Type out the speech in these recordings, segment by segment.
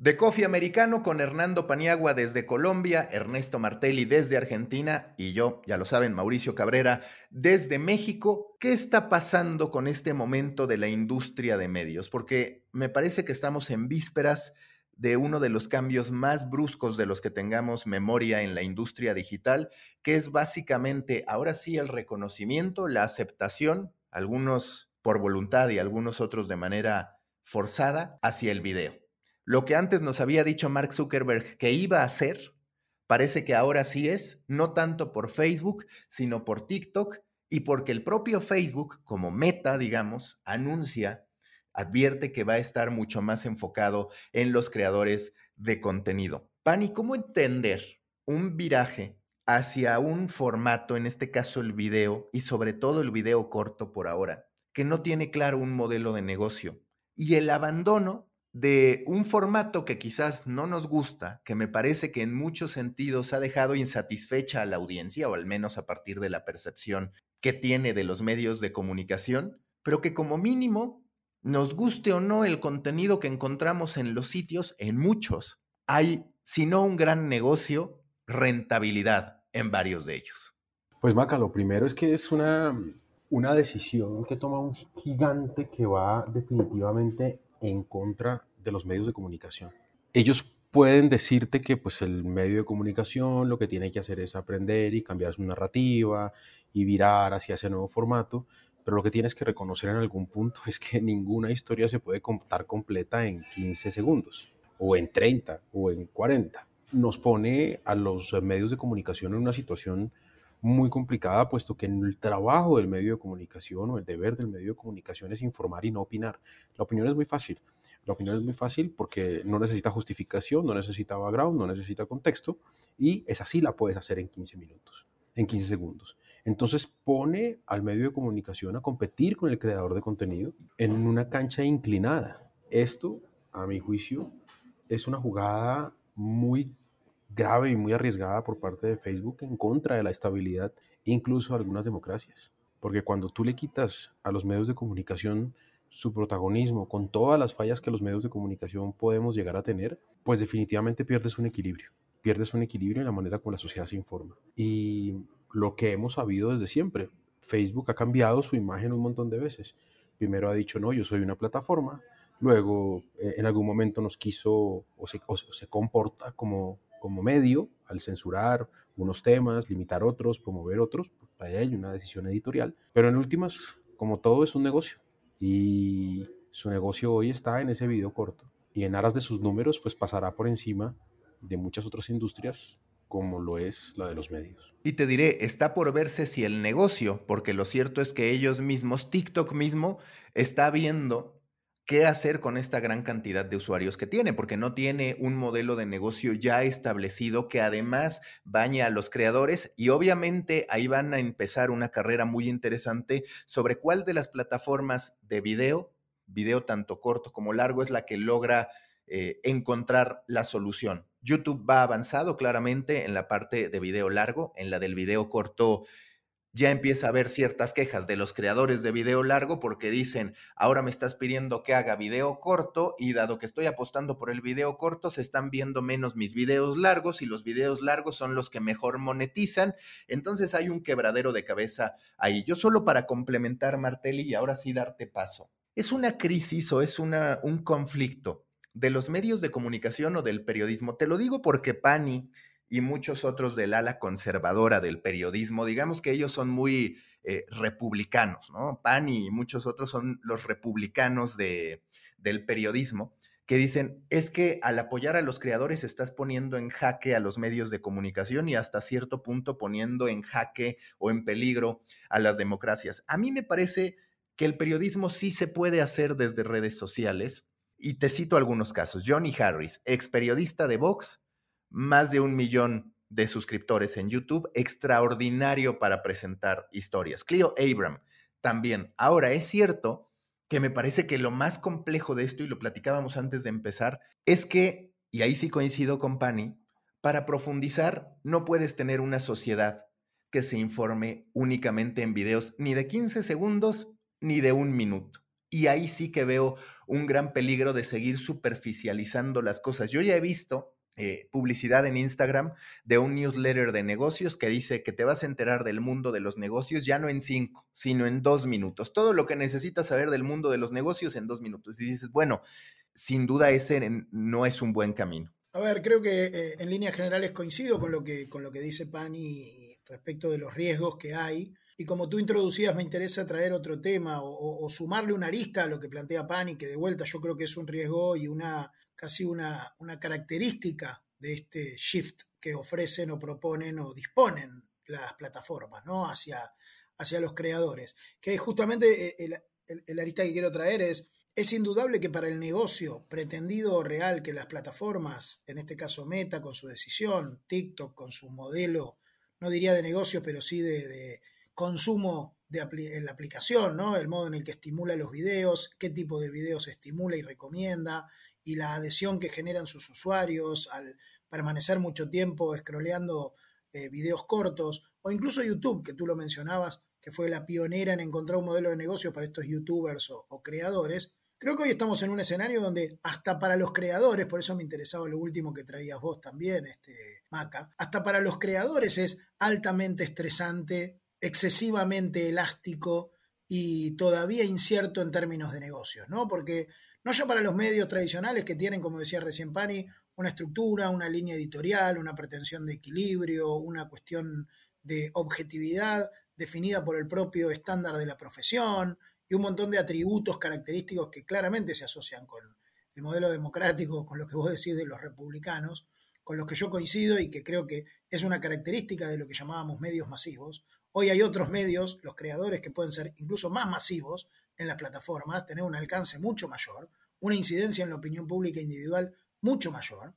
De Coffee Americano con Hernando Paniagua desde Colombia, Ernesto Martelli desde Argentina y yo, ya lo saben, Mauricio Cabrera desde México. ¿Qué está pasando con este momento de la industria de medios? Porque me parece que estamos en vísperas de uno de los cambios más bruscos de los que tengamos memoria en la industria digital, que es básicamente ahora sí el reconocimiento, la aceptación, algunos por voluntad y algunos otros de manera forzada, hacia el video. Lo que antes nos había dicho Mark Zuckerberg que iba a hacer, parece que ahora sí es, no tanto por Facebook, sino por TikTok y porque el propio Facebook, como meta, digamos, anuncia, advierte que va a estar mucho más enfocado en los creadores de contenido. Pani, ¿cómo entender un viraje hacia un formato, en este caso el video, y sobre todo el video corto por ahora, que no tiene claro un modelo de negocio, y el abandono de un formato que quizás no nos gusta, que me parece que en muchos sentidos ha dejado insatisfecha a la audiencia, o al menos a partir de la percepción que tiene de los medios de comunicación, pero que como mínimo, nos guste o no el contenido que encontramos en los sitios, en muchos, hay, si no un gran negocio, rentabilidad en varios de ellos. Pues Maca, lo primero es que es una, una decisión que toma un gigante que va definitivamente en contra de los medios de comunicación. Ellos pueden decirte que pues el medio de comunicación lo que tiene que hacer es aprender y cambiar su narrativa y virar hacia ese nuevo formato, pero lo que tienes que reconocer en algún punto es que ninguna historia se puede contar completa en 15 segundos o en 30 o en 40. Nos pone a los medios de comunicación en una situación muy complicada, puesto que el trabajo del medio de comunicación o el deber del medio de comunicación es informar y no opinar. La opinión es muy fácil. La opinión es muy fácil porque no necesita justificación, no necesita background, no necesita contexto y es así la puedes hacer en 15 minutos, en 15 segundos. Entonces pone al medio de comunicación a competir con el creador de contenido en una cancha inclinada. Esto, a mi juicio, es una jugada muy grave y muy arriesgada por parte de Facebook en contra de la estabilidad, incluso de algunas democracias. Porque cuando tú le quitas a los medios de comunicación su protagonismo, con todas las fallas que los medios de comunicación podemos llegar a tener, pues definitivamente pierdes un equilibrio. Pierdes un equilibrio en la manera como la sociedad se informa. Y lo que hemos sabido desde siempre, Facebook ha cambiado su imagen un montón de veces. Primero ha dicho, no, yo soy una plataforma. Luego, eh, en algún momento nos quiso o se, o se comporta como como medio al censurar unos temas, limitar otros, promover otros, pues hay una decisión editorial. Pero en últimas, como todo es un negocio y su negocio hoy está en ese video corto y en aras de sus números, pues pasará por encima de muchas otras industrias como lo es la de los medios. Y te diré, está por verse si el negocio, porque lo cierto es que ellos mismos, TikTok mismo, está viendo qué hacer con esta gran cantidad de usuarios que tiene, porque no tiene un modelo de negocio ya establecido que además baña a los creadores y obviamente ahí van a empezar una carrera muy interesante sobre cuál de las plataformas de video, video tanto corto como largo, es la que logra eh, encontrar la solución. YouTube va avanzado claramente en la parte de video largo, en la del video corto ya empieza a haber ciertas quejas de los creadores de video largo porque dicen, ahora me estás pidiendo que haga video corto y dado que estoy apostando por el video corto, se están viendo menos mis videos largos y los videos largos son los que mejor monetizan. Entonces hay un quebradero de cabeza ahí. Yo solo para complementar, Martelli, y ahora sí darte paso. ¿Es una crisis o es una, un conflicto de los medios de comunicación o del periodismo? Te lo digo porque Pani y muchos otros del ala conservadora del periodismo, digamos que ellos son muy eh, republicanos, ¿no? Pani y muchos otros son los republicanos de, del periodismo, que dicen, es que al apoyar a los creadores estás poniendo en jaque a los medios de comunicación y hasta cierto punto poniendo en jaque o en peligro a las democracias. A mí me parece que el periodismo sí se puede hacer desde redes sociales. Y te cito algunos casos. Johnny Harris, ex periodista de Vox, más de un millón de suscriptores en YouTube, extraordinario para presentar historias. Clio Abram también. Ahora, es cierto que me parece que lo más complejo de esto, y lo platicábamos antes de empezar, es que, y ahí sí coincido con Pani, para profundizar no puedes tener una sociedad que se informe únicamente en videos ni de 15 segundos ni de un minuto. Y ahí sí que veo un gran peligro de seguir superficializando las cosas. Yo ya he visto eh, publicidad en Instagram de un newsletter de negocios que dice que te vas a enterar del mundo de los negocios ya no en cinco, sino en dos minutos. Todo lo que necesitas saber del mundo de los negocios en dos minutos. Y dices, bueno, sin duda ese no es un buen camino. A ver, creo que eh, en líneas generales coincido con lo que, con lo que dice Pani respecto de los riesgos que hay. Y como tú introducías, me interesa traer otro tema o, sumarle una arista a lo que plantea Pani, que de vuelta yo creo que es un riesgo y una casi una, una característica de este shift que ofrecen o proponen o disponen las plataformas ¿no? hacia, hacia los creadores. Que justamente eh, el, el, arista que quiero traer es es indudable que para el negocio pretendido o real que las plataformas, en este caso Meta con su decisión, TikTok con su modelo, no diría de negocio, pero sí de, consumo de en la aplicación, ¿no? El modo en el que estimula los videos, qué tipo de videos estimula y recomienda, y la adhesión que generan sus usuarios al permanecer mucho tiempo scrolleando eh, videos cortos, o incluso YouTube, que tú lo mencionabas, que fue la pionera en encontrar un modelo de negocio para estos youtubers o creadores, Creo que hoy estamos en un escenario donde hasta para los creadores, por eso me interesaba lo último que traías vos también, este Maca, hasta para los creadores es altamente estresante, excesivamente elástico y todavía incierto en términos de negocios, ¿no? Porque no ya para los medios tradicionales que tienen, como decía recién Pani, una estructura, una línea editorial, una pretensión de equilibrio, una cuestión de objetividad definida por el propio estándar de la profesión, y un montón de atributos característicos que claramente se asocian con el modelo democrático, con lo que vos decís de los republicanos, con los que yo coincido y que creo que es una característica de lo que llamábamos medios masivos. Hoy hay otros medios, los creadores, que pueden ser incluso más masivos en las plataformas, tener un alcance mucho mayor, una incidencia en la opinión pública individual mucho mayor,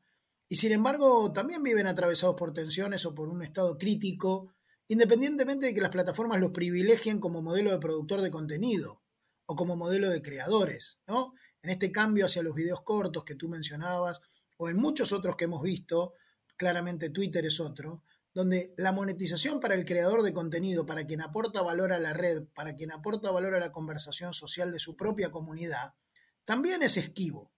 y sin embargo también viven atravesados por tensiones o por un estado crítico, independientemente de que las plataformas los privilegien como modelo de productor de contenido o como modelo de creadores, ¿no? En este cambio hacia los videos cortos que tú mencionabas, o en muchos otros que hemos visto, claramente Twitter es otro, donde la monetización para el creador de contenido, para quien aporta valor a la red, para quien aporta valor a la conversación social de su propia comunidad, también es esquivo,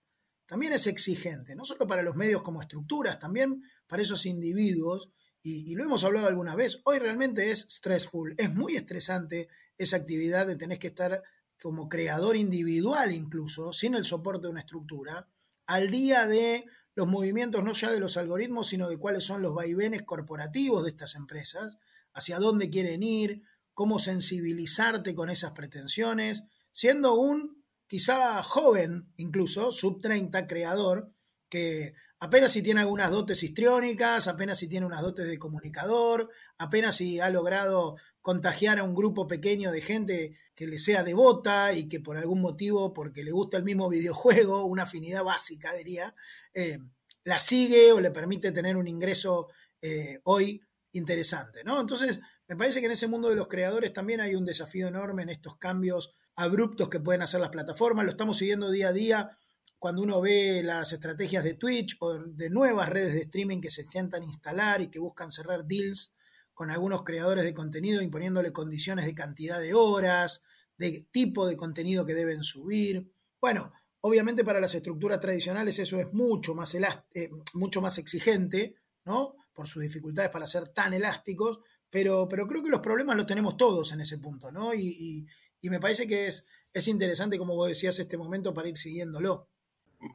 también es exigente, no solo para los medios como estructuras, también para esos individuos, y, lo hemos hablado alguna vez, hoy realmente es stressful, es muy estresante esa actividad de tener que estar como creador individual incluso, sin el soporte de una estructura, al día de los movimientos no ya de los algoritmos, sino de cuáles son los vaivenes corporativos de estas empresas, hacia dónde quieren ir, cómo sensibilizarte con esas pretensiones, siendo un quizá joven, incluso, sub 30, creador, que apenas si tiene algunas dotes histriónicas, apenas si tiene unas dotes de comunicador, apenas si ha logrado contagiar a un grupo pequeño de gente que le sea devota y que por algún motivo, porque le gusta el mismo videojuego, una afinidad básica, diría, eh, la sigue o le permite tener un ingreso eh, hoy interesante, ¿no? Entonces, me parece que en ese mundo de los creadores también hay un desafío enorme en estos cambios abruptos que pueden hacer las plataformas. Lo estamos siguiendo día a día cuando uno ve las estrategias de Twitch o de nuevas redes de streaming que se intentan instalar y que buscan cerrar deals con algunos creadores de contenido imponiéndole condiciones de cantidad de horas, de tipo de contenido que deben subir. Bueno, obviamente para las estructuras tradicionales eso es mucho más, eh, mucho más exigente, ¿no? Por sus dificultades para ser tan elásticos, pero, pero creo que los problemas los tenemos todos en ese punto, ¿no? Y, me parece que es, es interesante, como vos decías, este momento para ir siguiéndolo.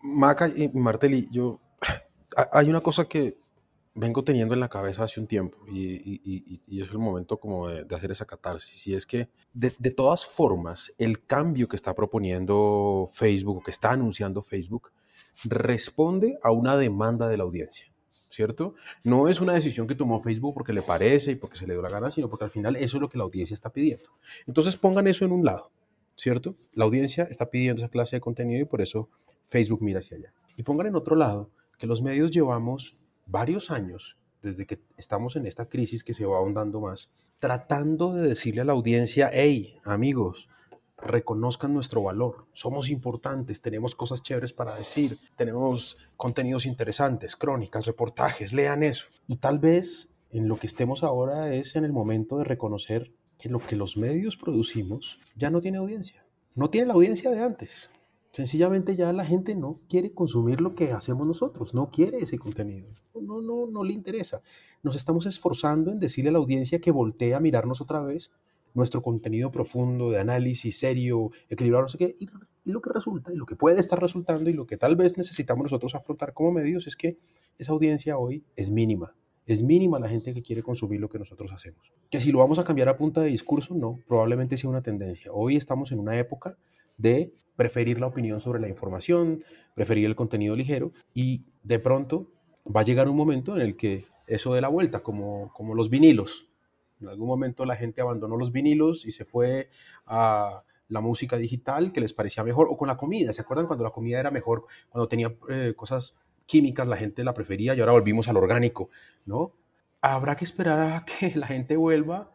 Maca y Martelli, yo, hay una cosa que vengo teniendo en la cabeza hace un tiempo y, es el momento como de, hacer esa catarsis. Y es que de, todas formas, el cambio que está proponiendo Facebook que está anunciando Facebook responde a una demanda de la audiencia. ¿Cierto? No es una decisión que tomó Facebook porque le parece y porque se le dio la gana, sino porque al final eso es lo que la audiencia está pidiendo. Entonces pongan eso en un lado, ¿cierto? La audiencia está pidiendo esa clase de contenido y por eso Facebook mira hacia allá. Y pongan en otro lado que los medios llevamos varios años, desde que estamos en esta crisis que se va ahondando más, tratando de decirle a la audiencia, hey, amigos, reconozcan nuestro valor, somos importantes, tenemos cosas chéveres para decir, tenemos contenidos interesantes, crónicas, reportajes, lean eso. Y tal vez en lo que estemos ahora es en el momento de reconocer que lo que los medios producimos ya no tiene audiencia. no tiene la audiencia de antes. Sencillamente ya la gente no quiere consumir lo que hacemos nosotros, no quiere ese contenido, no, no, no le interesa. Nos estamos esforzando en decirle a la audiencia que voltee a mirarnos otra vez nuestro contenido profundo, de análisis serio, equilibrado, no sé qué, y, y, lo que resulta, y lo que puede estar resultando, y lo que tal vez necesitamos nosotros afrontar como medios, es que esa audiencia hoy es mínima. Es mínima la gente que quiere consumir lo que nosotros hacemos. Que si lo vamos a cambiar a punta de discurso, no, probablemente sea una tendencia. Hoy estamos en una época de preferir la opinión sobre la información, preferir el contenido ligero y de pronto va a llegar un momento en el que eso de la vuelta, como, como los vinilos. En algún momento la gente abandonó los vinilos y se fue a la música digital que les parecía mejor o con la comida. ¿Se acuerdan cuando la comida era mejor, cuando tenía eh, cosas químicas, la gente la prefería y ahora volvimos al orgánico, ¿no? Habrá que esperar a que la gente vuelva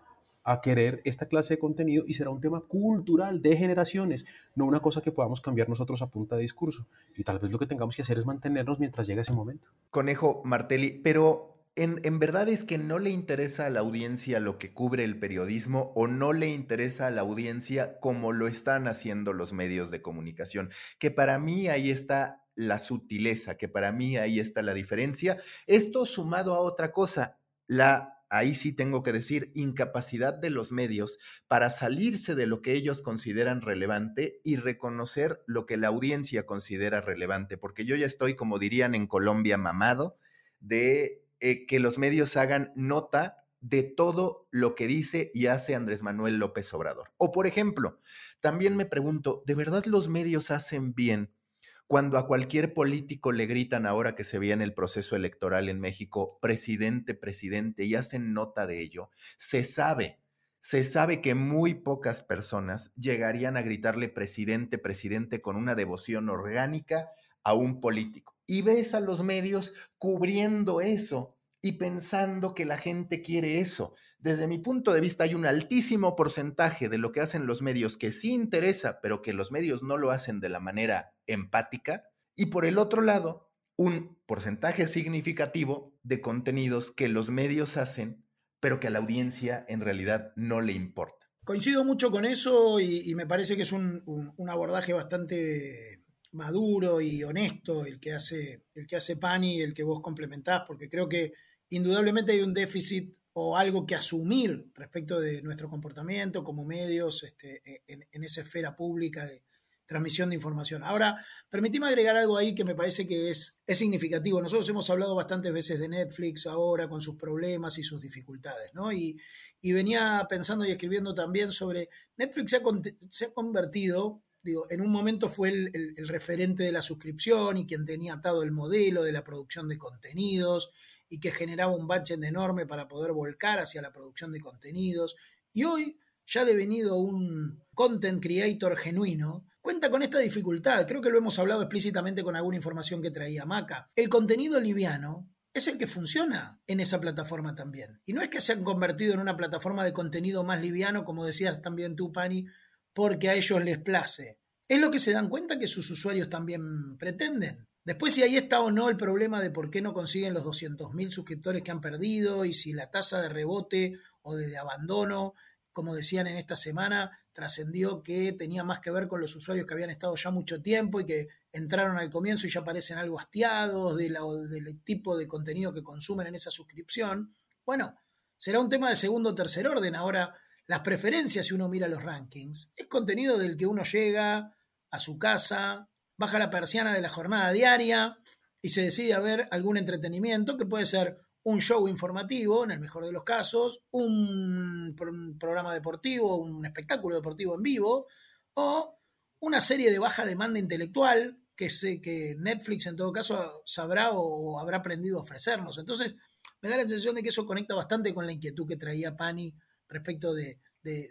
a querer esta clase de contenido y será un tema cultural de generaciones, no una cosa que podamos cambiar nosotros a punta de discurso. Y tal vez lo que tengamos que hacer es mantenernos mientras llegue ese momento. Conejo Martelli, pero en, en, verdad es que no le interesa a la audiencia lo que cubre el periodismo o no le interesa a la audiencia como lo están haciendo los medios de comunicación, que para mí ahí está la sutileza, que para mí ahí está la diferencia. Esto sumado a otra cosa, la ahí sí tengo que decir, incapacidad de los medios para salirse de lo que ellos consideran relevante y reconocer lo que la audiencia considera relevante, porque yo ya estoy, como dirían en Colombia, mamado de eh, que los medios hagan nota de todo lo que dice y hace Andrés Manuel López Obrador. O por ejemplo, también me pregunto, ¿de verdad los medios hacen bien cuando a cualquier político le gritan ahora que se viene el proceso electoral en México, presidente, presidente, y hacen nota de ello, se sabe, se sabe que muy pocas personas llegarían a gritarle presidente, presidente con una devoción orgánica a un político. Y ves a los medios cubriendo eso y pensando que la gente quiere eso. Desde mi punto de vista hay un altísimo porcentaje de lo que hacen los medios que sí interesa, pero que los medios no lo hacen de la manera empática. Y por el otro lado, un porcentaje significativo de contenidos que los medios hacen, pero que a la audiencia en realidad no le importa. Coincido mucho con eso y, me parece que es un, un, abordaje bastante maduro y honesto el que hace el que hace Pani, el que vos complementás, porque creo que indudablemente hay un déficit o algo que asumir respecto de nuestro comportamiento como medios este, e, en, esa esfera pública de transmisión de información. Ahora, permitime agregar algo ahí que me parece que es, es significativo. Nosotros hemos hablado bastantes veces de Netflix ahora con sus problemas y sus dificultades, ¿no? Y, venía pensando y escribiendo también sobre Netflix se ha, ha convertido Digo, en un momento fue el, el, referente de la suscripción y quien tenía atado el modelo de la producción de contenidos y que generaba un budget enorme para poder volcar hacia la producción de contenidos. Y hoy, ya devenido un content creator genuino, cuenta con esta dificultad. Creo que lo hemos hablado explícitamente con alguna información que traía Maca. El contenido liviano es el que funciona en esa plataforma también. Y no es que se han convertido en una plataforma de contenido más liviano, como decías también tú, Pani, porque a ellos les place. Es lo que se dan cuenta que sus usuarios también pretenden. Después, si ahí está o no el problema de por qué no consiguen los 200.000 suscriptores que han perdido y si la tasa de rebote o de abandono, como decían en esta semana, trascendió que tenía más que ver con los usuarios que habían estado ya mucho tiempo y que entraron al comienzo y ya parecen algo hastiados de del tipo de contenido que consumen en esa suscripción. Bueno, será un tema de segundo o tercer orden. Ahora, las preferencias, si uno mira los rankings, es contenido del que uno llega a su casa, baja la persiana de la jornada diaria y se decide a ver algún entretenimiento que puede ser un show informativo, en el mejor de los casos, un, programa deportivo, un espectáculo deportivo en vivo, o una serie de baja demanda intelectual que, sé, que Netflix en todo caso sabrá o habrá aprendido a ofrecernos. Entonces, me da la sensación de que eso conecta bastante con la inquietud que traía Pani respecto de,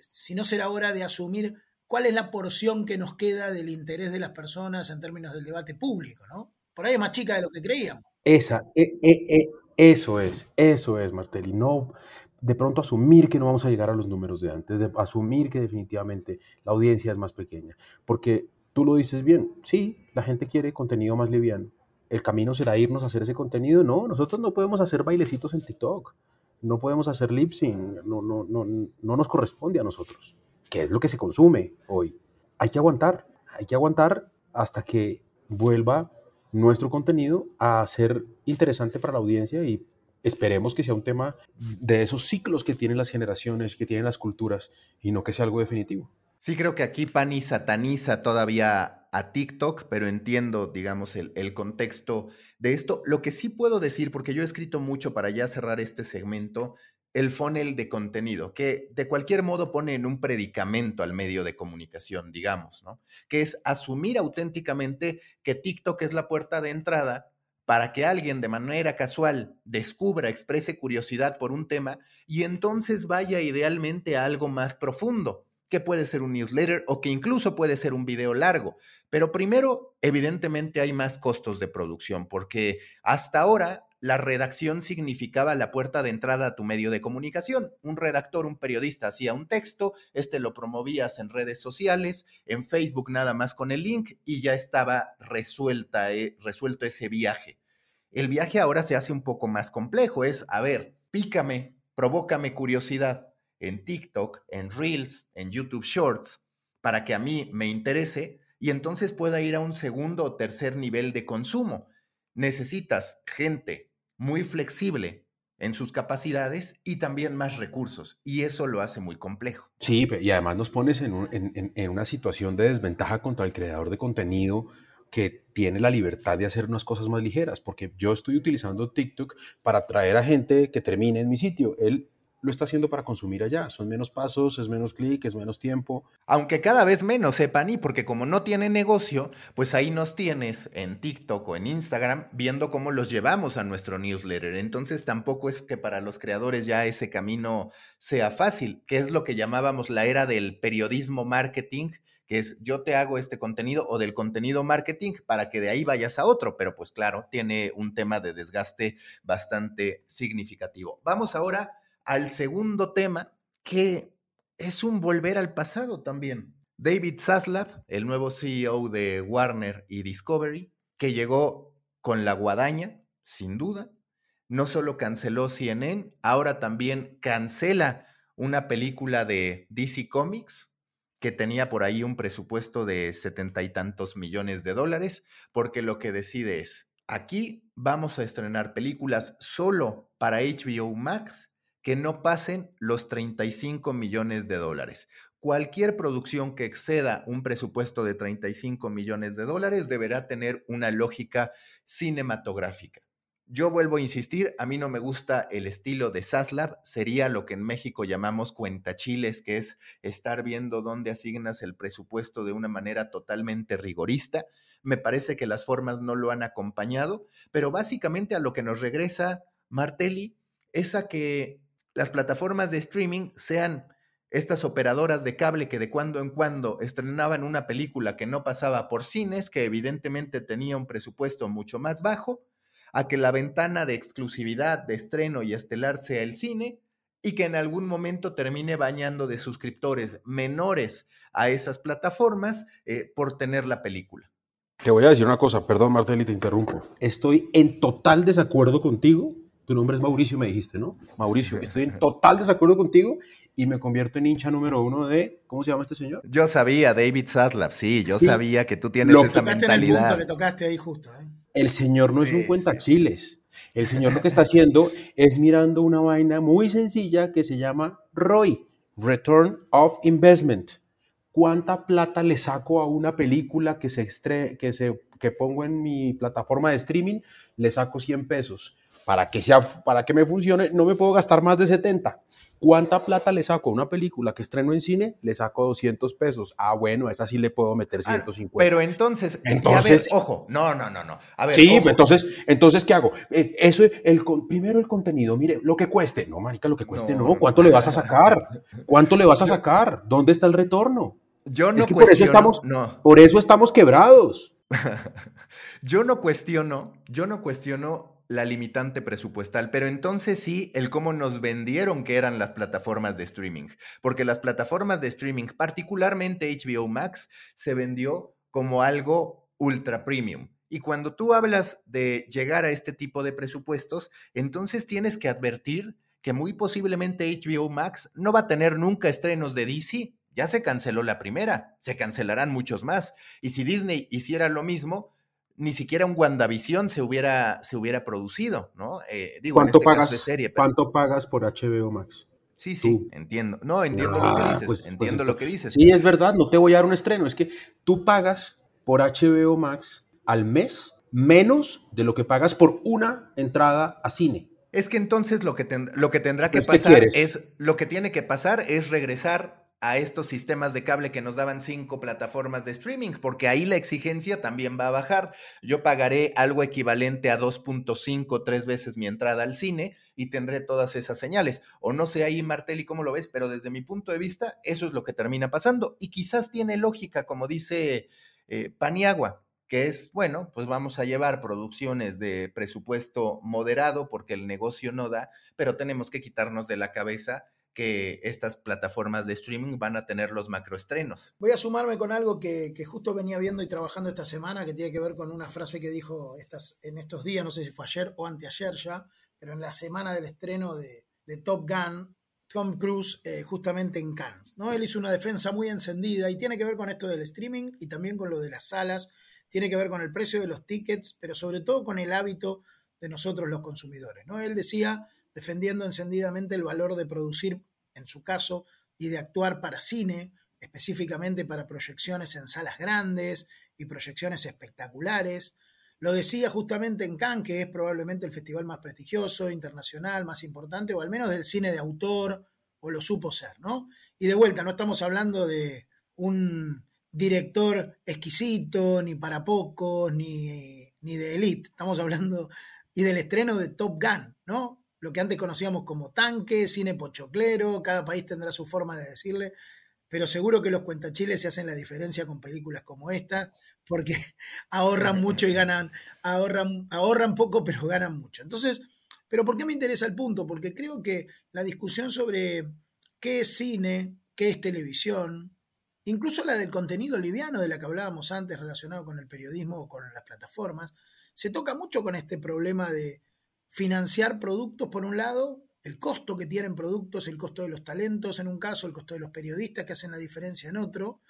si no será hora de asumir cuál es la porción que nos queda del interés de las personas en términos del debate público, ¿no? Por ahí es más chica de lo que creíamos. Esa, e, e, e, eso es, eso es, Martelli. No, de pronto asumir que no vamos a llegar a los números de antes, de asumir que definitivamente la audiencia es más pequeña. Porque tú lo dices bien, sí, la gente quiere contenido más liviano. ¿El camino será irnos a hacer ese contenido? No, nosotros no podemos hacer bailecitos en TikTok, no podemos hacer lip sync, no, no, no, no nos corresponde a nosotros que es lo que se consume hoy. hay que aguantar, hay que aguantar hasta que vuelva nuestro contenido a ser interesante para la audiencia y esperemos que sea un tema de esos ciclos que tienen las generaciones, que tienen las culturas y no que sea algo definitivo. Sí, creo que aquí Pani sataniza todavía a TikTok, pero entiendo, digamos, el, el, contexto de esto. Lo que sí puedo decir, porque yo he escrito mucho para ya cerrar este segmento, el funnel de contenido, que de cualquier modo pone en un predicamento al medio de comunicación, digamos, ¿no? Que es asumir auténticamente que TikTok es la puerta de entrada para que alguien de manera casual descubra, exprese curiosidad por un tema y entonces vaya idealmente a algo más profundo, que puede ser un newsletter o que incluso puede ser un video largo. Pero primero, evidentemente hay más costos de producción, porque hasta ahora la redacción significaba la puerta de entrada a tu medio de comunicación. Un redactor, un periodista hacía un texto, este lo promovías en redes sociales, en Facebook nada más con el link y ya estaba resuelta, eh, resuelto ese viaje. El viaje ahora se hace un poco más complejo, es, a ver, pícame, provócame curiosidad en TikTok, en Reels, en YouTube Shorts, para que a mí me interese y entonces pueda ir a un segundo o tercer nivel de consumo. Necesitas gente muy flexible en sus capacidades y también más recursos. Y eso lo hace muy complejo. Sí, y además nos pones en, en, una situación de desventaja contra el creador de contenido que tiene la libertad de hacer unas cosas más ligeras, porque yo estoy utilizando TikTok para atraer a gente que termine en mi sitio. Él lo está haciendo para consumir allá. Son menos pasos, es menos clic, es menos tiempo. Aunque cada vez menos, sepan, y porque como no tiene negocio, pues ahí nos tienes en TikTok o en Instagram viendo cómo los llevamos a nuestro newsletter. Entonces tampoco es que para los creadores ya ese camino sea fácil, que es lo que llamábamos la era del periodismo marketing, que es yo te hago este contenido o del contenido marketing para que de ahí vayas a otro, pero pues claro, tiene un tema de desgaste bastante significativo. Vamos ahora al segundo tema, que es un volver al pasado también. David Zaslav, el nuevo CEO de Warner y Discovery, que llegó con la guadaña, sin duda, no solo canceló CNN, ahora también cancela una película de DC Comics que tenía por ahí un presupuesto de setenta y tantos millones de dólares, porque lo que decide es, aquí vamos a estrenar películas solo para HBO Max que no pasen los 35 millones de dólares. Cualquier producción que exceda un presupuesto de 35 millones de dólares deberá tener una lógica cinematográfica. Yo vuelvo a insistir, a mí no me gusta el estilo de Saslab, sería lo que en México llamamos cuentachiles, que es estar viendo dónde asignas el presupuesto de una manera totalmente rigorista. Me parece que las formas no lo han acompañado, pero básicamente a lo que nos regresa Martelli es a que las plataformas de streaming sean estas operadoras de cable que de cuando en cuando estrenaban una película que no pasaba por cines, que evidentemente tenía un presupuesto mucho más bajo, a que la ventana de exclusividad, de estreno y estelar sea el cine, y que en algún momento termine bañando de suscriptores menores a esas plataformas eh, por tener la película. Te voy a decir una cosa, perdón Martel te interrumpo. Estoy en total desacuerdo contigo tu nombre es Mauricio, me dijiste, ¿no? Mauricio, estoy en total desacuerdo contigo y me convierto en hincha número uno de, ¿cómo se llama este señor? Yo sabía, David Zaslav, sí, yo sabía que tú tienes esa mentalidad. le tocaste ahí justo, ¿eh? El señor no es un cuentachiles. El señor lo que está haciendo es mirando una vaina muy sencilla que se llama ROI, Return of Investment. ¿Cuánta plata le saco a una película que se estre que se que pongo en mi plataforma de streaming? Le saco 100 pesos para que, sea, para que me funcione, no me puedo gastar más de 70. ¿Cuánta plata le saco a una película que estreno en cine? Le saco 200 pesos. Ah, bueno, esa sí le puedo meter 150. Ah, pero entonces, entonces ojo, no, no, no, no. A ver, sí, entonces, entonces, ¿qué hago? Eh, eso, el, primero el contenido, mire, lo que cueste. No, marica, lo que cueste, no. ¿Cuánto le vas a sacar? ¿Cuánto le vas a sacar? ¿Dónde está el retorno? Yo no cuestiono, por eso estamos, no. por eso estamos quebrados. yo no cuestiono, yo no cuestiono la limitante presupuestal, pero entonces sí el cómo nos vendieron que eran las plataformas de streaming, porque las plataformas de streaming, particularmente HBO Max, se vendió como algo ultra premium. Y cuando tú hablas de llegar a este tipo de presupuestos, entonces tienes que advertir que muy posiblemente HBO Max no va a tener nunca estrenos de DC, Ya se canceló la primera, se cancelarán muchos más. Y si Disney hiciera lo mismo, ni siquiera un WandaVision se hubiera, se hubiera producido, ¿no? Eh, digo, ¿Cuánto, este pagas, serie, ¿Cuánto pagas por HBO Max? Sí, sí, entiendo. No, entiendo lo que ah, dices. Pues, pues, entiendo lo que dices. Sí, es verdad, no te voy a dar un estreno. Es que tú pagas por HBO Max al mes menos de lo que pagas por una entrada a cine. Es que entonces lo que, lo que tendrá que pasar es, lo que tiene que pasar es regresar a estos sistemas de cable que nos daban cinco plataformas de streaming, porque ahí la exigencia también va a bajar. Yo pagaré algo equivalente a 2.5, tres veces mi entrada al cine y tendré todas esas señales. O no sé ahí, Martelli, cómo lo ves, pero desde mi punto de vista, eso es lo que termina pasando. Y quizás tiene lógica, como dice eh, Paniagua, que es, bueno, pues vamos a llevar producciones de presupuesto moderado porque el negocio no da, pero tenemos que quitarnos de la cabeza que estas plataformas de streaming van a tener los macroestrenos. Voy a sumarme con algo que, justo venía viendo y trabajando esta semana, que tiene que ver con una frase que dijo estas, en estos días, no sé si fue ayer o anteayer ya, pero en la semana del estreno de, Top Gun, Tom Cruise eh, justamente en Cannes. ¿no? Él hizo una defensa muy encendida y tiene que ver con esto del streaming y también con lo de las salas, tiene que ver con el precio de los tickets, pero sobre todo con el hábito de nosotros los consumidores. ¿no? Él decía defendiendo encendidamente el valor de producir, en su caso, y de actuar para cine, específicamente para proyecciones en salas grandes y proyecciones espectaculares. Lo decía justamente en Cannes, que es probablemente el festival más prestigioso, internacional, más importante, o al menos del cine de autor, o lo supo ser, ¿no? Y de vuelta, no estamos hablando de un director exquisito, ni para pocos, ni, ni de elite. Estamos hablando y del estreno de Top Gun, ¿no? Lo que antes conocíamos como tanque, cine pochoclero, cada país tendrá su forma de decirle, pero seguro que los cuentachiles se hacen la diferencia con películas como esta, porque ahorran mucho y ganan, ahorran, ahorran poco, pero ganan mucho. Entonces, pero ¿por qué me interesa el punto? Porque creo que la discusión sobre qué es cine, qué es televisión, incluso la del contenido liviano de la que hablábamos antes relacionado con el periodismo o con las plataformas, se toca mucho con este problema de financiar productos por un lado, el costo que tienen productos, el costo de los talentos en un caso, el costo de los periodistas que hacen la diferencia en otro,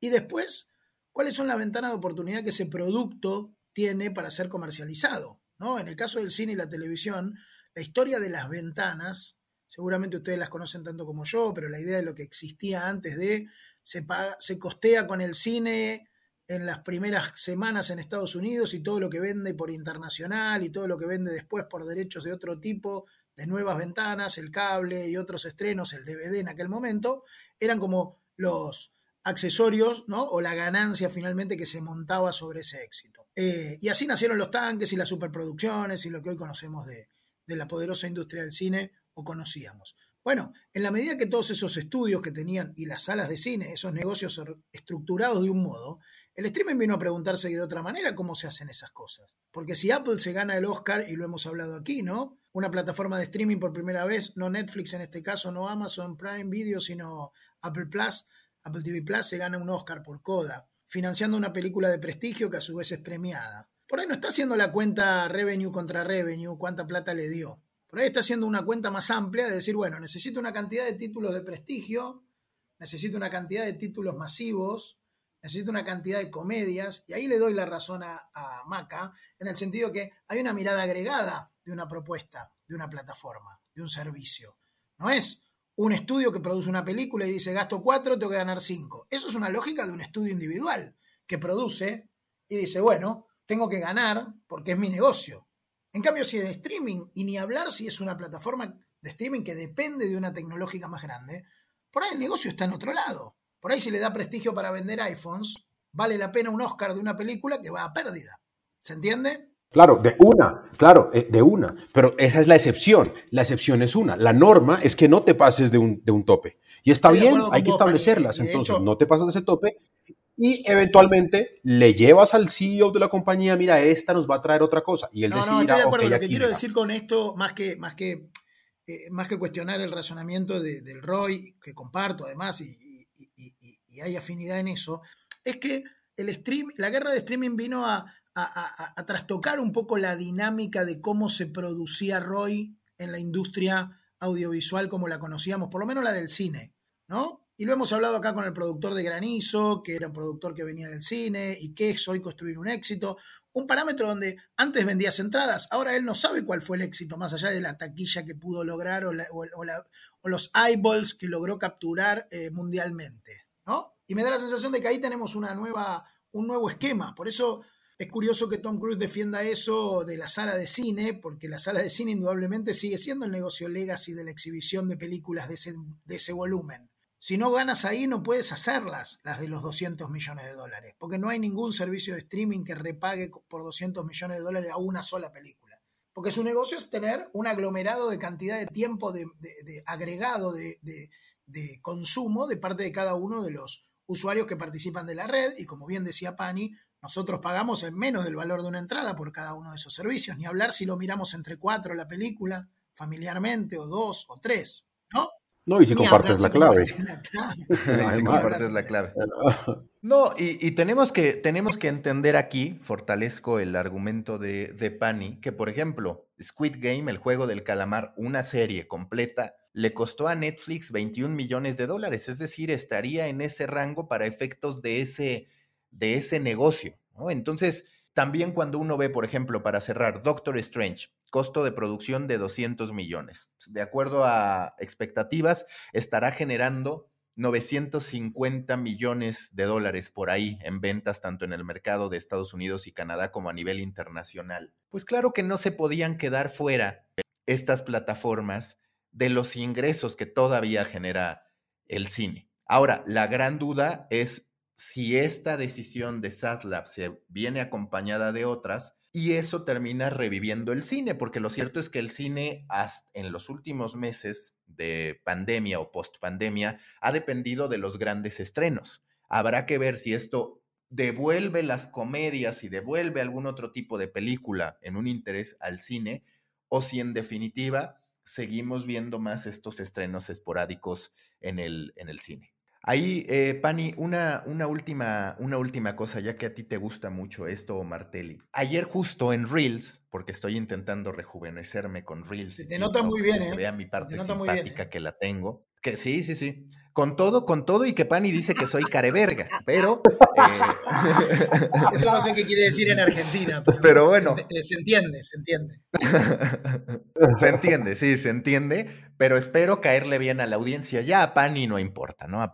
y después, cuáles son las ventanas de oportunidad que ese producto tiene para ser comercializado. ¿no? En el caso del cine y la televisión, la historia de las ventanas, seguramente ustedes las conocen tanto como yo, pero la idea de lo que existía antes de, se, se costea con el cine en las primeras semanas en Estados Unidos y todo lo que vende por internacional y todo lo que vende después por derechos de otro tipo, de nuevas ventanas, el cable y otros estrenos, el DVD en aquel momento, eran como los accesorios, ¿no? O la ganancia finalmente que se montaba sobre ese éxito. Eh, y así nacieron los tanques y las superproducciones y lo que hoy conocemos de, de la poderosa industria del cine o conocíamos. Bueno, en la medida que todos esos estudios que tenían y las salas de cine, esos negocios estructurados de un modo, el streaming vino a preguntarse de otra manera cómo se hacen esas cosas. Porque si Apple se gana el Oscar, y lo hemos hablado aquí, ¿no? Una plataforma de streaming por primera vez, no Netflix en este caso, no Amazon Prime Video, sino Apple Plus, Apple TV Plus se gana un Oscar por coda, financiando una película de prestigio que a su vez es premiada. Por ahí no está haciendo la cuenta revenue contra revenue, cuánta plata le dio. Por ahí está haciendo una cuenta más amplia de decir, bueno, necesito una cantidad de títulos de prestigio, necesito una cantidad de títulos masivos, necesito una cantidad de comedias, y ahí le doy la razón a, Maca, en el sentido que hay una mirada agregada de una propuesta, de una plataforma, de un servicio. No es un estudio que produce una película y dice gasto cuatro, tengo que ganar cinco. Eso es una lógica de un estudio individual que produce y dice, bueno, tengo que ganar porque es mi negocio. En cambio, si es de streaming, y ni hablar si es una plataforma de streaming que depende de una tecnológica más grande, por ahí el negocio está en otro lado. Por ahí si le da prestigio para vender iPhones, vale la pena un Oscar de una película que va a pérdida. ¿Se entiende? Claro, de una, claro, eh, de una. Pero esa es la excepción. La excepción es una. La norma es que no te pases de un, de un tope. Y está bien, hay que establecerlas. Entonces, no te pasas de ese tope y eventualmente le llevas al CEO de la compañía, mira, esta nos va a traer otra cosa. Y él no, no, estoy de acuerdo. Lo que quiero decir con esto, más que, más que, eh, más que cuestionar el razonamiento del ROI, que comparto además, y, y hay afinidad en eso, es que el stream, la guerra de streaming vino a, trastocar un poco la dinámica de cómo se producía ROI en la industria audiovisual como la conocíamos, por lo menos la del cine, ¿no? Y lo hemos hablado acá con el productor de Granizo, que era un productor que venía del cine y que es hoy construir un éxito. Un parámetro donde antes vendías entradas, ahora él no sabe cuál fue el éxito, más allá de la taquilla que pudo lograr o, los eyeballs que logró capturar eh, mundialmente. ¿No? Y me da la sensación de que ahí tenemos una nueva, un nuevo esquema. Por eso es curioso que Tom Cruise defienda eso de la sala de cine, porque la sala de cine indudablemente sigue siendo el negocio legacy de la exhibición de películas de ese, de ese volumen. Si no ganas ahí, no puedes hacerlas, las de los 200 millones de dólares, porque no hay ningún servicio de streaming que repague por 200 millones de dólares a una sola película. Porque su negocio es tener un aglomerado de cantidad de tiempo de, agregado de, de consumo de parte de cada uno de los usuarios que participan de la red. Y como bien decía Pani, nosotros pagamos menos del valor de una entrada por cada uno de esos servicios, ni hablar si lo miramos entre cuatro la película, familiarmente, o dos, o tres, ¿no? No, y si compartes la clave. si compartes la clave. No, y, tenemos, que, tenemos que entender aquí, fortalezco el argumento de, de Pani, que por ejemplo, Squid Game, el juego del calamar, una serie completa, le costó a Netflix 21 millones de dólares, es decir, estaría en ese rango para efectos de ese, de ese negocio. Entonces, también cuando uno ve, por ejemplo, para cerrar, Doctor Strange, costo de producción de 200 millones. De acuerdo a expectativas, estará generando 950 millones de dólares por ahí en ventas, tanto en el mercado de Estados Unidos y Canadá como a nivel internacional. Pues claro que no se podían quedar fuera estas plataformas de los ingresos que todavía genera el cine. Ahora, la gran duda es si esta decisión de SATLAB se viene acompañada de otras, y eso termina reviviendo el cine, porque lo cierto es que el cine en los últimos meses de pandemia o post pandemia ha dependido de los grandes estrenos. Habrá que ver si esto devuelve las comedias y devuelve algún otro tipo de película en un interés al cine, o si en definitiva seguimos viendo más estos estrenos esporádicos en el, en el cine. Ahí, eh, Pani, una, una, última, una última cosa, ya que a ti te gusta mucho esto, Martelli. Ayer justo en Reels, porque estoy intentando rejuvenecerme con Reels. Se te nota muy bien, ¿eh? Se vea mi parte simpática ¿eh? que la tengo. Que sí, sí, sí. Con todo, con todo, y que Pani dice que soy careverga, pero. Eh, Eso no sé qué quiere decir en Argentina, pero, bueno. Se, entiende, se entiende. se entiende, sí, se entiende, pero espero caerle bien a la audiencia. Ya a Pani no importa, ¿no? A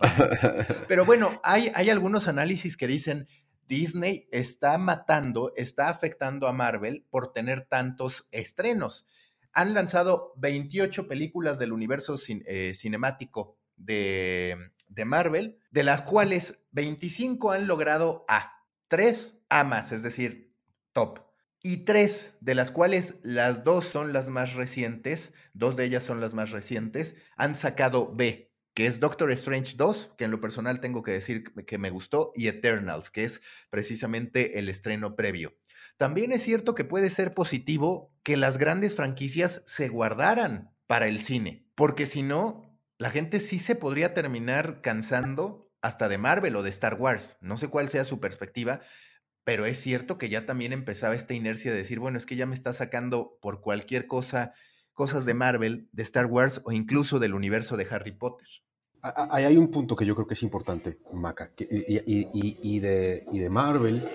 Pero bueno, hay, hay algunos análisis que dicen. Disney está matando, está afectando a Marvel por tener tantos estrenos han lanzado 28 películas del universo eh, cinemático de, de, Marvel, de las cuales 25 han logrado A, 3 A más, es decir, top. Y tres, de las cuales las dos son las más recientes, dos de ellas son las más recientes, han sacado B, que es Doctor Strange 2, que en lo personal tengo que decir que me gustó, y Eternals, que es precisamente el estreno previo. También es cierto que puede ser positivo que las grandes franquicias se guardaran para el cine, porque si no, la gente sí se podría terminar cansando hasta de Marvel o de Star Wars. No sé cuál sea su perspectiva, pero es cierto que ya también empezaba esta inercia de decir, bueno, es que ya me está sacando por cualquier cosa cosas de Marvel, de Star Wars o incluso del universo de Harry Potter. Ahí hay un punto que yo creo que es importante, Maca, y, de, y de Marvel,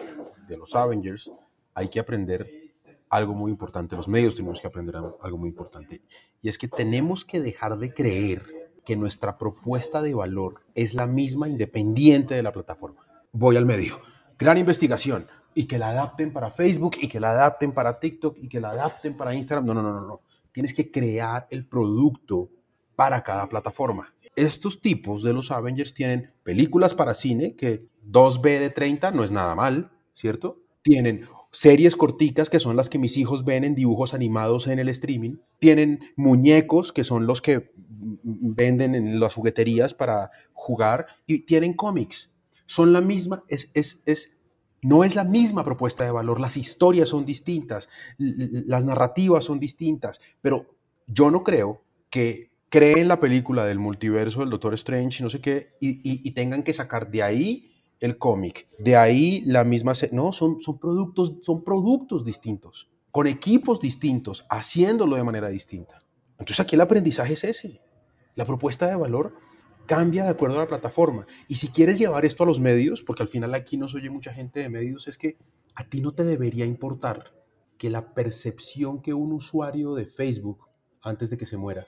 de los Avengers, hay que aprender algo muy importante, los medios tenemos que aprender algo muy importante, y es que tenemos que dejar de creer que nuestra propuesta de valor es la misma independiente de la plataforma. Voy al medio, gran investigación, y que la adapten para Facebook, y que la adapten para TikTok, y que la adapten para Instagram. No, no, no, no, no. Tienes que crear el producto para cada plataforma. Estos tipos de los Avengers tienen películas para cine, que 2B de 30 no es nada mal, ¿cierto? Tienen series corticas que son las que mis hijos ven en dibujos animados en el streaming, tienen muñecos que son los que venden en las jugueterías para jugar y tienen cómics. Son la misma, es, es, es, no es la misma propuesta de valor, las historias son distintas, las narrativas son distintas, pero yo no creo que creen la película del multiverso del Doctor Strange, no sé qué, y tengan que sacar de ahí el cómic. De ahí la misma, no, son, son, productos, son productos distintos, con equipos distintos, haciéndolo de manera distinta. Entonces aquí el aprendizaje es ese. La propuesta de valor Cambia de acuerdo a la plataforma. Y si quieres llevar esto a los medios, porque al final aquí nos oye mucha gente de medios, es que a ti no te debería importar que la percepción que un usuario de Facebook, antes de que se muera,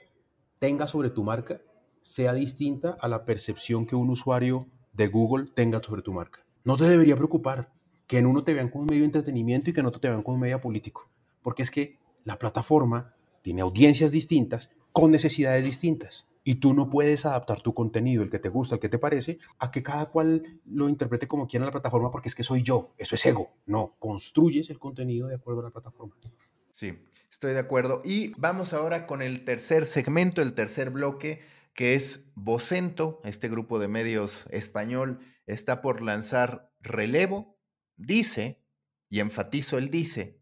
tenga sobre tu marca, sea distinta a la percepción que un usuario de Google tenga sobre tu marca. No te debería preocupar que en uno te vean como un medio de entretenimiento y que en otro te vean como un medio político, porque es que la plataforma tiene audiencias distintas con necesidades distintas y tú no puedes adaptar tu contenido, el que te gusta, el que te parece, a que cada cual lo interprete como quiera en la plataforma porque es que soy yo, eso es ego. No, construyes el contenido de acuerdo a la plataforma. Sí, estoy de acuerdo. Y vamos ahora con el tercer segmento, el tercer bloque, que es Vocento, este grupo de medios español, está por lanzar relevo, dice, y enfatizo el dice,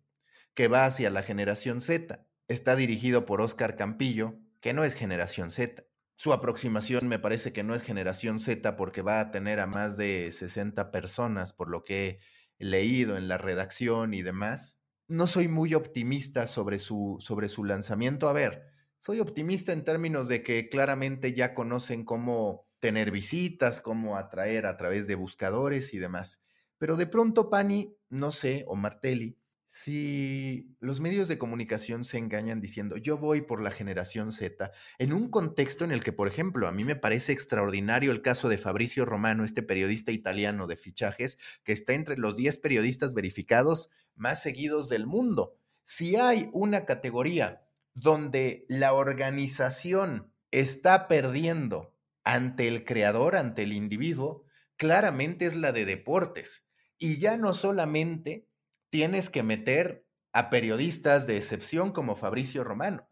que va hacia la generación Z. Está dirigido por Oscar Campillo, que no es generación Z. Su aproximación me parece que no es generación Z porque va a tener a más de 60 personas, por lo que he leído en la redacción y demás. No soy muy optimista sobre su, sobre su lanzamiento. A ver, soy optimista en términos de que claramente ya conocen cómo tener visitas, cómo atraer a través de buscadores y demás. Pero de pronto, Pani, no sé, o Martelli, si los medios de comunicación se engañan diciendo yo voy por la generación Z, en un contexto en el que, por ejemplo, a mí me parece extraordinario el caso de Fabricio Romano, este periodista italiano de fichajes, que está entre los 10 periodistas verificados más seguidos del mundo. Si hay una categoría donde la organización está perdiendo ante el creador, ante el individuo, claramente es la de deportes. Y ya no solamente tienes que meter a periodistas de excepción como Fabricio Romano.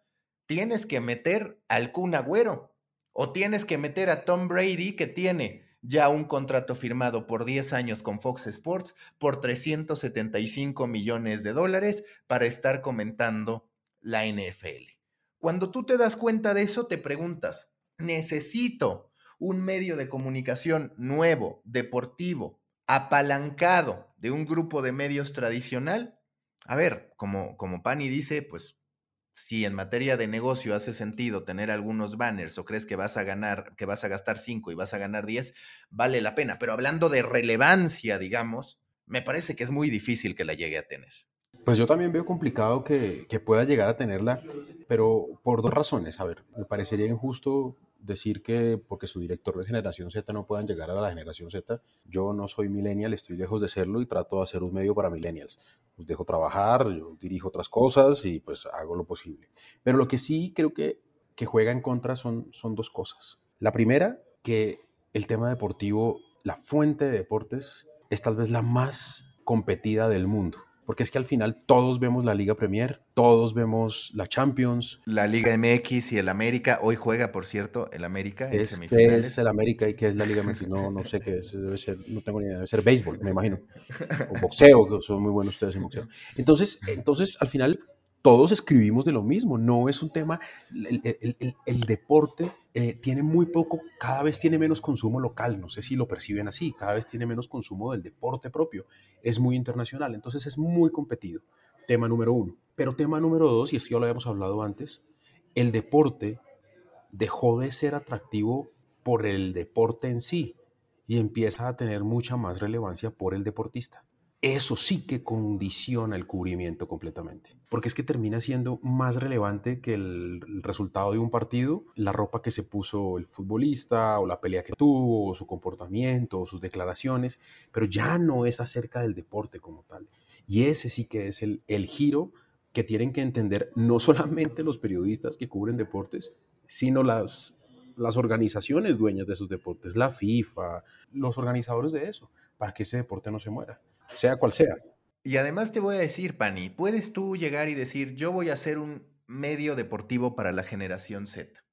Tienes que meter al Kun Agüero o tienes que meter a Tom Brady que tiene ya un contrato firmado por 10 años con Fox Sports por 375 millones de dólares para estar comentando la NFL. Cuando tú te das cuenta de eso, te preguntas, necesito un medio de comunicación nuevo, deportivo, apalancado de un grupo de medios tradicional, a ver, como, como Pani dice, pues si en materia de negocio hace sentido tener algunos banners o crees que vas a ganar, que vas a gastar 5 y vas a ganar 10, vale la pena. Pero hablando de relevancia, digamos, me parece que es muy difícil que la llegue a tener. Pues yo también veo complicado que, pueda llegar a tenerla, pero por dos razones. A ver, me parecería injusto decir que porque su director de generación Z no puedan llegar a la generación Z, yo no soy millennial, estoy lejos de serlo y trato de hacer un medio para millennials. Los dejo trabajar, yo dirijo otras cosas y pues hago lo posible. Pero lo que sí creo que, que juega en contra son, son dos cosas. La primera, que el tema deportivo, la fuente de deportes es tal vez la más competida del mundo porque es que al final todos vemos la Liga Premier, todos vemos la Champions. La Liga MX y el América, hoy juega, por cierto, el América en semifinales. es el América y qué es la Liga MX? No, no sé qué es, debe ser, no tengo ni idea, debe ser béisbol, me imagino, o boxeo, que son muy buenos ustedes en boxeo. Entonces, entonces al final todos escribimos de lo mismo, no es un tema, el, deporte eh, tiene muy poco, cada vez tiene menos consumo local, no sé si lo perciben así, cada vez tiene menos consumo del deporte propio, es muy internacional, entonces es muy competido, tema número uno. Pero tema número dos, y esto ya lo habíamos hablado antes, el deporte dejó de ser atractivo por el deporte en sí y empieza a tener mucha más relevancia por el deportista eso sí que condiciona el cubrimiento completamente. Porque es que termina siendo más relevante que el resultado de un partido, la ropa que se puso el futbolista, o la pelea que tuvo, o su comportamiento, o sus declaraciones, pero ya no es acerca del deporte como tal. Y ese sí que es el, giro que tienen que entender no solamente los periodistas que cubren deportes, sino las organizaciones dueñas de esos deportes, la FIFA, los organizadores de eso, para que ese deporte no se muera sea cual sea. Y además te voy a decir, Pani, puedes tú llegar y decir, yo voy a ser un medio deportivo para la generación Z.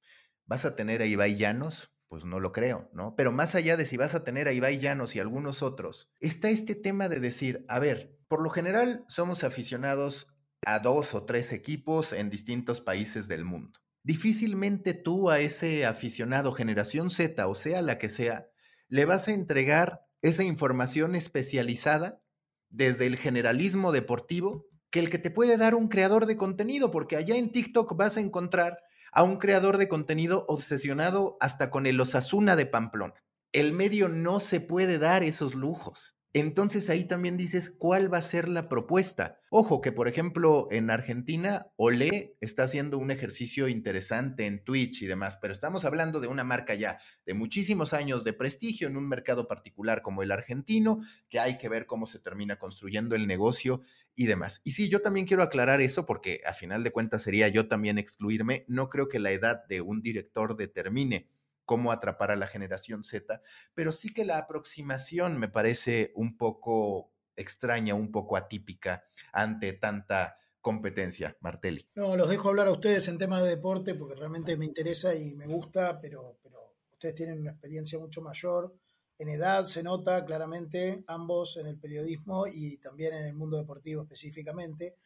¿Vas a tener a Ibai Llanos? Pues no lo creo, ¿no? Pero más allá de si vas a tener a Ibai Llanos y algunos otros, está este tema de decir, a ver, por lo general somos aficionados a dos o tres equipos en distintos países del mundo. Difícilmente tú a ese aficionado generación Z, o sea la que sea, le vas a entregar esa información especializada desde el generalismo deportivo que el que te puede dar un creador de contenido, porque allá en TikTok vas a encontrar a un creador de contenido obsesionado hasta con el Osasuna de Pamplona. El medio no se puede dar esos lujos. Entonces ahí también dices cuál va a ser la propuesta. Ojo que, por ejemplo, en Argentina, Olé está haciendo un ejercicio interesante en Twitch y demás, pero estamos hablando de una marca ya de muchísimos años de prestigio en un mercado particular como el argentino, que hay que ver cómo se termina construyendo el negocio y demás. Y sí, yo también quiero aclarar eso porque a final de cuentas sería yo también excluirme. No creo que la edad de un director determine cómo atrapar a la generación Z, pero sí que la aproximación me parece un poco extraña, un poco atípica ante tanta competencia, Martelli. No, los dejo hablar a ustedes en tema de deporte porque realmente me interesa y me gusta, pero, pero ustedes tienen una experiencia mucho mayor. En edad se nota claramente, ambos en el periodismo y también en el mundo deportivo específicamente,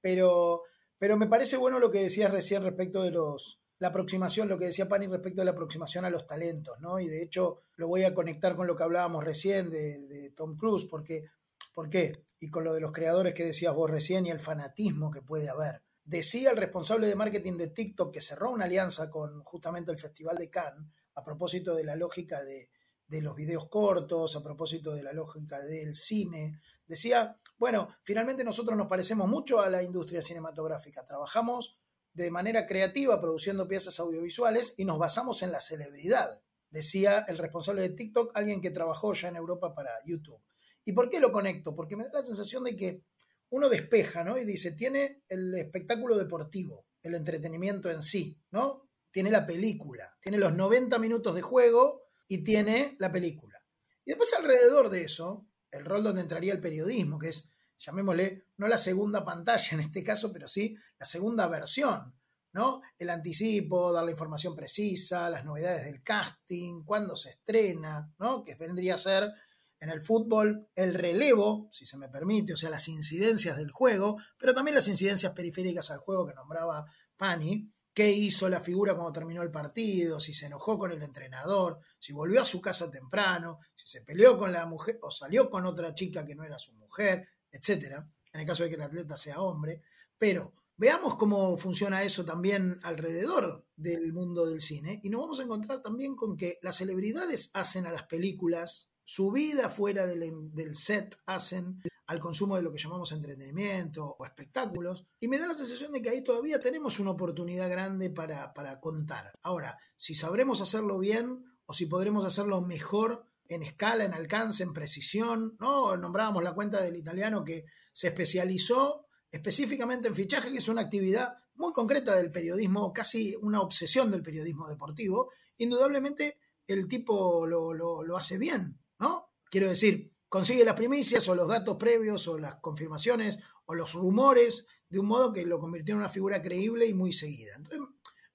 pero, pero me parece bueno lo que decías recién respecto de los, la aproximación, lo que decía Pani respecto de la aproximación a los talentos, ¿no? Y de hecho lo voy a conectar con lo que hablábamos recién de, Tom Cruise, porque, ¿por qué? Y con lo de los creadores que decías vos recién y el fanatismo que puede haber. Decía el responsable de marketing de TikTok que cerró una alianza con justamente el Festival de Cannes a propósito de la lógica de, de los videos cortos, a propósito de la lógica del cine. Decía, bueno, finalmente nosotros nos parecemos mucho a la industria cinematográfica, trabajamos de manera creativa produciendo piezas audiovisuales y nos basamos en la celebridad, decía el responsable de TikTok, alguien que trabajó ya en Europa para YouTube. ¿Y por qué lo conecto? Porque me da la sensación de que uno despeja, ¿no? Y dice, tiene el espectáculo deportivo, el entretenimiento en sí, ¿no? Tiene la película, tiene los 90 minutos de juego y tiene la película. Y después alrededor de eso, el rol donde entraría el periodismo, que es llamémosle, no la segunda pantalla en este caso, pero sí la segunda versión, ¿no? El anticipo, dar la información precisa, las novedades del casting, cuándo se estrena, ¿no? Que vendría a ser en el fútbol el relevo, si se me permite, o sea, las incidencias del juego, pero también las incidencias periféricas al juego que nombraba Pani, qué hizo la figura cuando terminó el partido, si se enojó con el entrenador, si volvió a su casa temprano, si se peleó con la mujer o salió con otra chica que no era su mujer, etcétera, en el caso de que el atleta sea hombre, pero veamos cómo funciona eso también alrededor del mundo del cine y nos vamos a encontrar también con que las celebridades hacen a las películas, su vida fuera del, set hacen al consumo de lo que llamamos entretenimiento o espectáculos, y me da la sensación de que ahí todavía tenemos una oportunidad grande para, para contar. Ahora, si sabremos hacerlo bien o si podremos hacerlo mejor, en escala, en alcance, en precisión, ¿no? Nombrábamos la cuenta del italiano que se especializó específicamente en fichaje, que es una actividad muy concreta del periodismo, casi una obsesión del periodismo deportivo. Indudablemente el tipo lo, lo hace bien, ¿no? Quiero decir, consigue las primicias o los datos previos o las confirmaciones o los rumores de un modo que lo convirtió en una figura creíble y muy seguida. Entonces,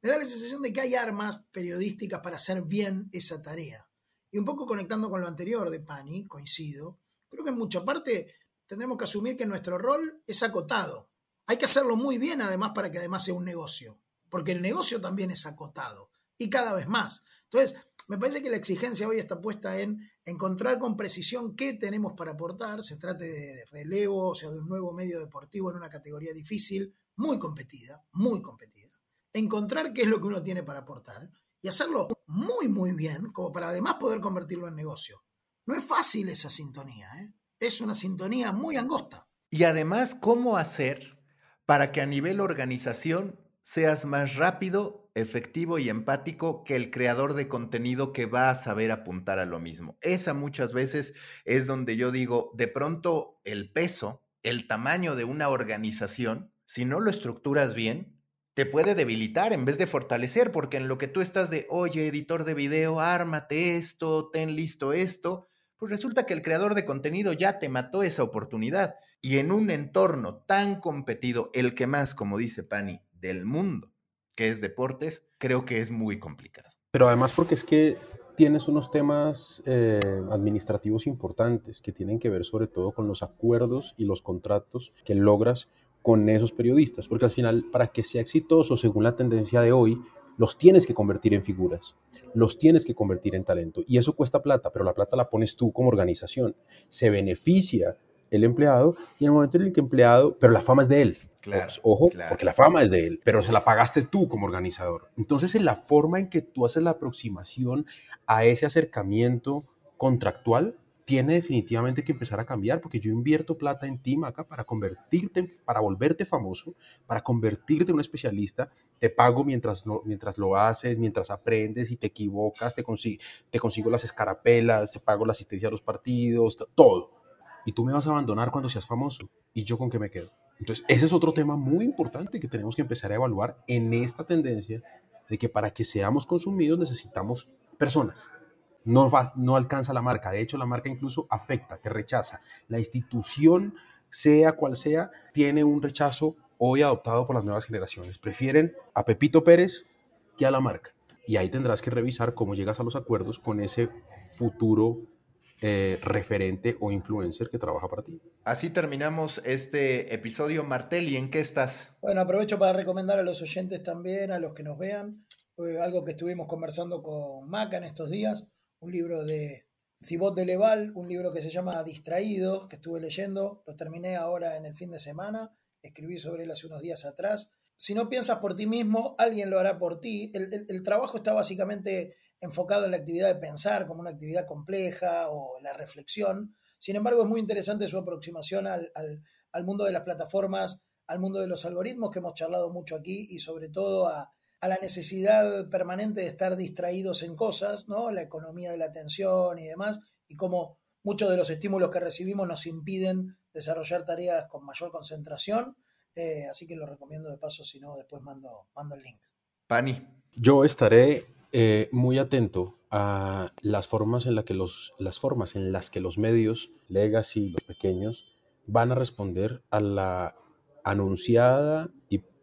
me da la sensación de que hay armas periodísticas para hacer bien esa tarea. Y un poco conectando con lo anterior de Pani, coincido, creo que en mucha parte tendremos que asumir que nuestro rol es acotado. Hay que hacerlo muy bien además para que además sea un negocio, porque el negocio también es acotado y cada vez más. Entonces, me parece que la exigencia hoy está puesta en encontrar con precisión qué tenemos para aportar, se trate de relevo, o sea, de un nuevo medio deportivo en una categoría difícil, muy competida, muy competida. Encontrar qué es lo que uno tiene para aportar y hacerlo muy, muy bien, como para además poder convertirlo en negocio. No es fácil esa sintonía, ¿eh? es una sintonía muy angosta. Y además, ¿cómo hacer para que a nivel organización seas más rápido, efectivo y empático que el creador de contenido que va a saber apuntar a lo mismo? Esa muchas veces es donde yo digo, de pronto el peso, el tamaño de una organización, si no lo estructuras bien, puede debilitar en vez de fortalecer, porque en lo que tú estás de, oye, editor de video, ármate esto, ten listo esto, pues resulta que el creador de contenido ya te mató esa oportunidad. Y en un entorno tan competido, el que más, como dice Pani, del mundo, que es deportes, creo que es muy complicado. Pero además porque es que tienes unos temas eh, administrativos importantes que tienen que ver sobre todo con los acuerdos y los contratos que logras con esos periodistas, porque al final, para que sea exitoso según la tendencia de hoy, los tienes que convertir en figuras, los tienes que convertir en talento. Y eso cuesta plata, pero la plata la pones tú como organización. Se beneficia el empleado y en el momento en el que empleado, pero la fama es de él, Claro, Ojo, porque la fama es de él, pero se la pagaste tú como organizador. Entonces, en la forma en que tú haces la aproximación a ese acercamiento contractual, tiene definitivamente que empezar a cambiar, porque yo invierto plata en ti, Maca, para convertirte, para volverte famoso, para convertirte en un especialista, te pago mientras, mientras lo haces, mientras aprendes y te equivocas, te, te consigo las escarapelas, te pago la asistencia a los partidos, todo. Y tú me vas a abandonar cuando seas famoso. ¿Y yo con qué me quedo? Entonces, ese es otro tema muy importante que tenemos que empezar a evaluar en esta tendencia de que para que seamos consumidos necesitamos personas, no, no alcanza la marca. De hecho, la marca incluso afecta, te rechaza. La institución, sea cual sea, tiene un rechazo hoy adoptado por las nuevas generaciones. Prefieren a Pepito Pérez que a la marca. Y ahí tendrás que revisar cómo llegas a los acuerdos con ese futuro eh, referente o influencer que trabaja para ti. Así terminamos este episodio. Martel, ¿y en qué estás? Bueno, aprovecho para recomendar a los oyentes también, a los que nos vean, eh, algo que estuvimos conversando con Maca en estos días, un libro de Cibot de Leval, un libro que se llama Distraídos, que estuve leyendo, lo terminé ahora en el fin de semana, escribí sobre él hace unos días atrás. Si no piensas por ti mismo, alguien lo hará por ti. El, trabajo está básicamente enfocado en la actividad de pensar como una actividad compleja o la reflexión. Sin embargo, es muy interesante su aproximación al, al mundo de las plataformas, al mundo de los algoritmos que hemos charlado mucho aquí y sobre todo a, a la necesidad permanente de estar distraídos en cosas, ¿no? La economía de la atención y demás, y cómo muchos de los estímulos que recibimos nos impiden desarrollar tareas con mayor concentración. Eh, así que lo recomiendo de paso, si no, después mando, mando el link. Pani. Yo estaré eh, muy atento a las formas en que los, las formas en las que los medios, legacy, los pequeños, van a responder a la anunciada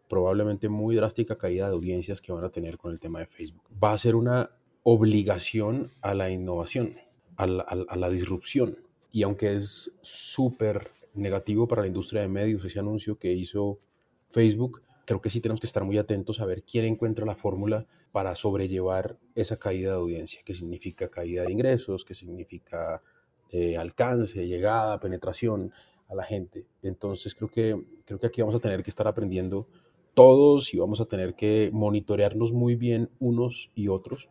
probablemente muy drástica caída de audiencias que van a tener con el tema de Facebook. Va a ser una obligación a la innovación, a la, disrupción. Y aunque es súper negativo para la industria de medios ese anuncio que hizo Facebook, creo que sí tenemos que estar muy atentos a ver quién encuentra la fórmula para sobrellevar esa caída de audiencia, que significa caída de ingresos, que significa eh, alcance, llegada, penetración a la gente. Entonces creo que, creo que aquí vamos a tener que estar aprendiendo todos y vamos a tener que monitorearnos muy bien unos y otros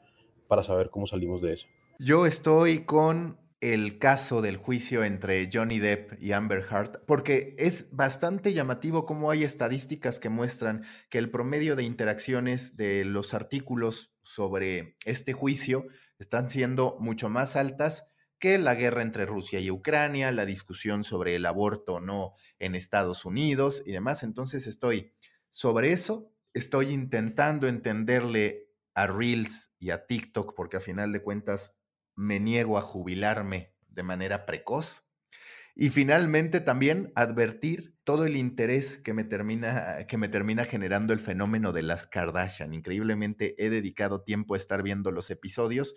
para saber cómo salimos de eso. Yo estoy con el caso del juicio entre Johnny Depp y Amber Heard, porque es bastante llamativo cómo hay estadísticas que muestran que el promedio de interacciones de los artículos sobre este juicio están siendo mucho más altas que la guerra entre Rusia y Ucrania, la discusión sobre el aborto o no en Estados Unidos y demás. Entonces estoy sobre eso estoy intentando entenderle a Reels y a TikTok porque a final de cuentas me niego a jubilarme de manera precoz. Y finalmente también advertir todo el interés que me termina, que me termina generando el fenómeno de las Kardashian. Increíblemente he dedicado tiempo a estar viendo los episodios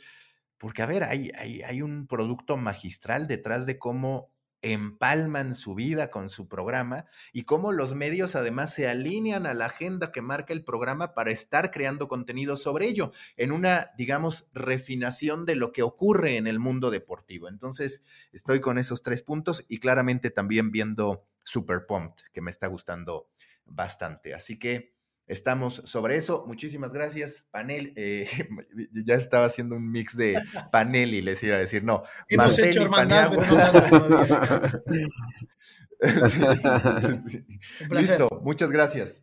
porque, a ver, hay, hay, hay un producto magistral detrás de cómo empalman su vida con su programa y cómo los medios además se alinean a la agenda que marca el programa para estar creando contenido sobre ello, en una, digamos, refinación de lo que ocurre en el mundo deportivo. Entonces, estoy con esos tres puntos y claramente también viendo Super Pumped, que me está gustando bastante. Así que Estamos sobre eso. Muchísimas gracias, panel. Eh, ya estaba haciendo un mix de panel y les iba a decir, no. Hemos hecho hermandad, Listo, muchas gracias.